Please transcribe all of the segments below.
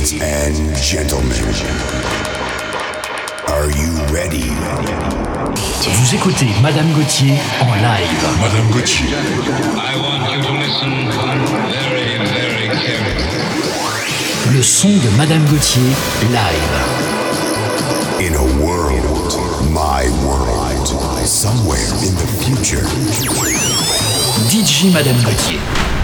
Ladies and gentlemen, are you ready? Vous écoutez Madame Gauthier en live. Madame Gauthier. I want you to listen very, very carefully. Le son de Madame Gauthier live. In a world, my world, somewhere in the future. DJ Madame Gauthier.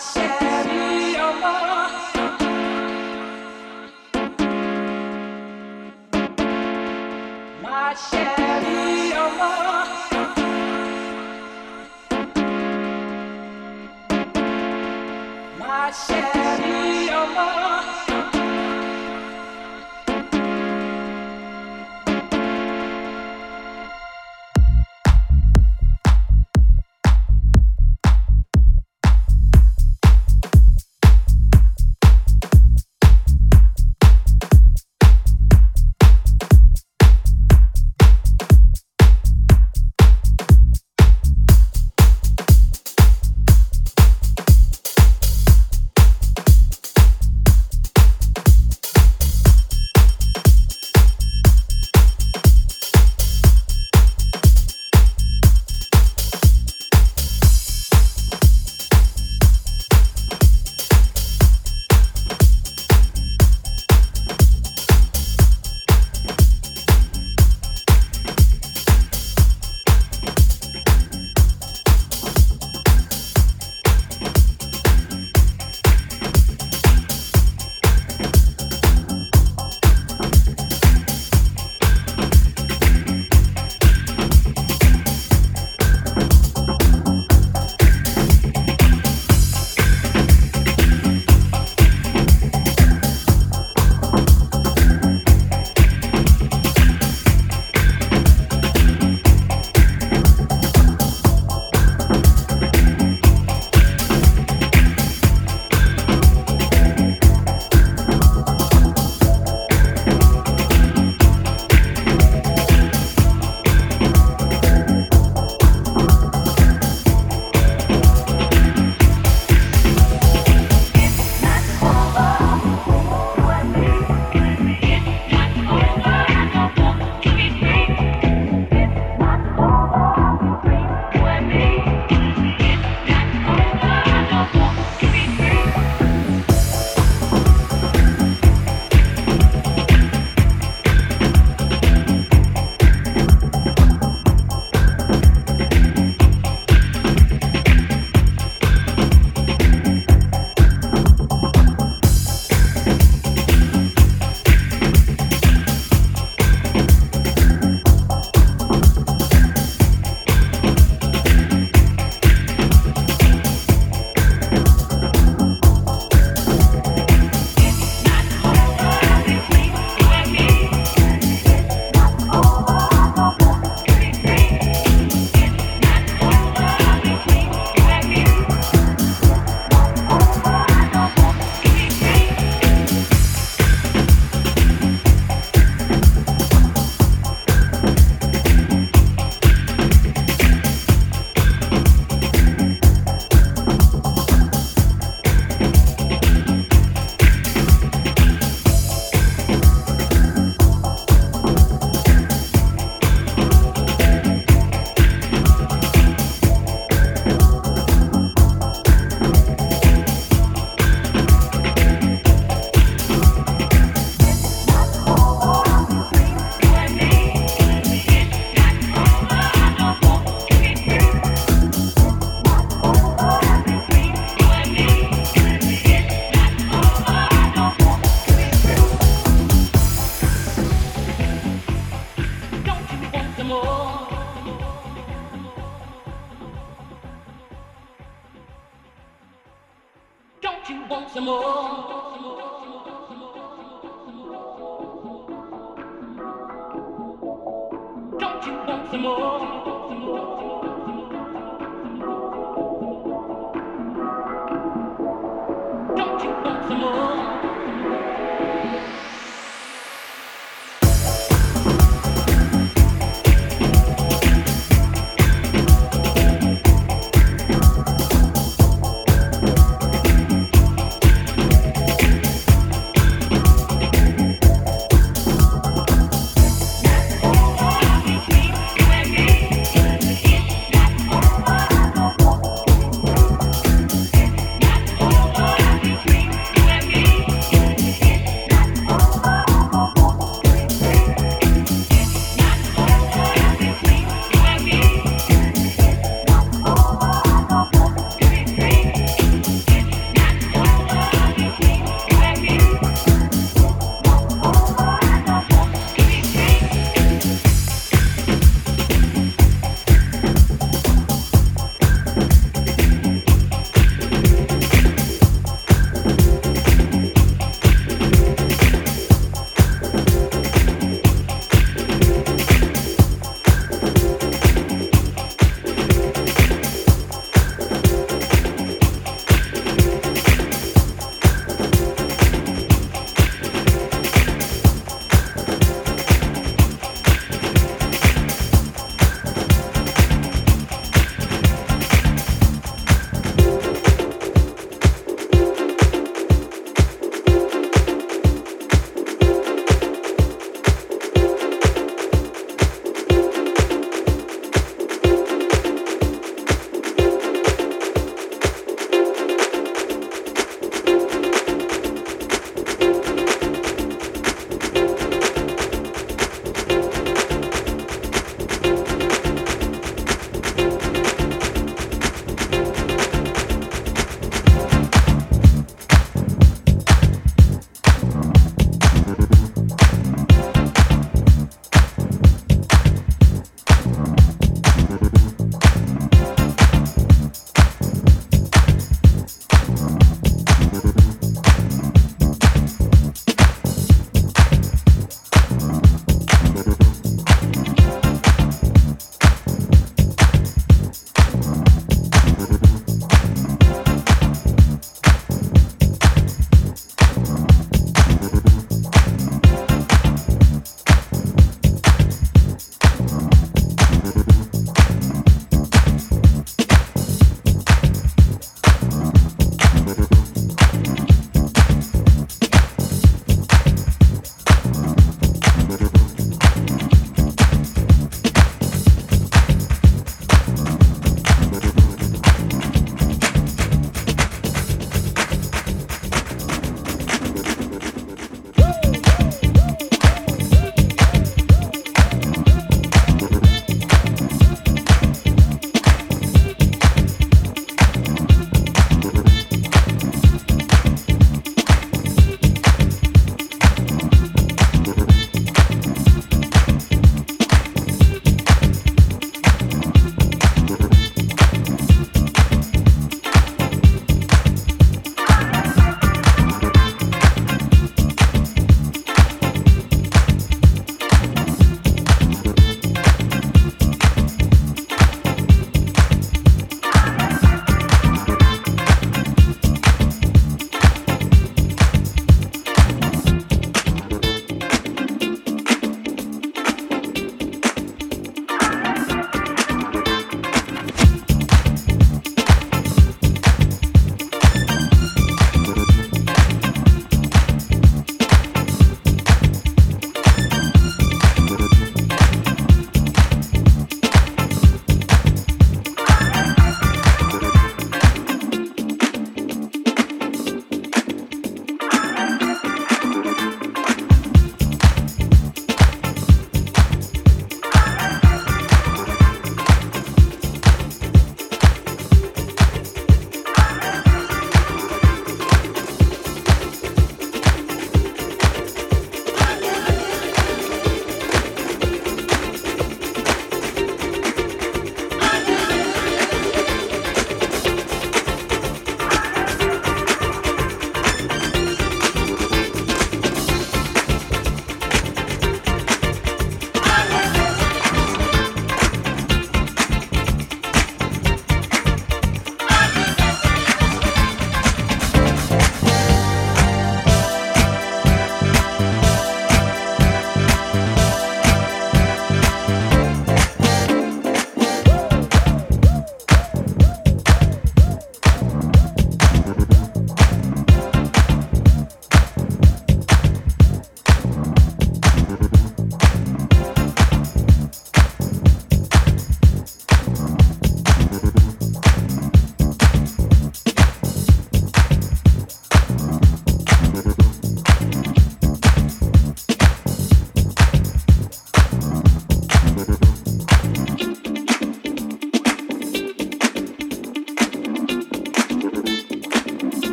share.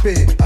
stupid.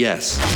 Yes.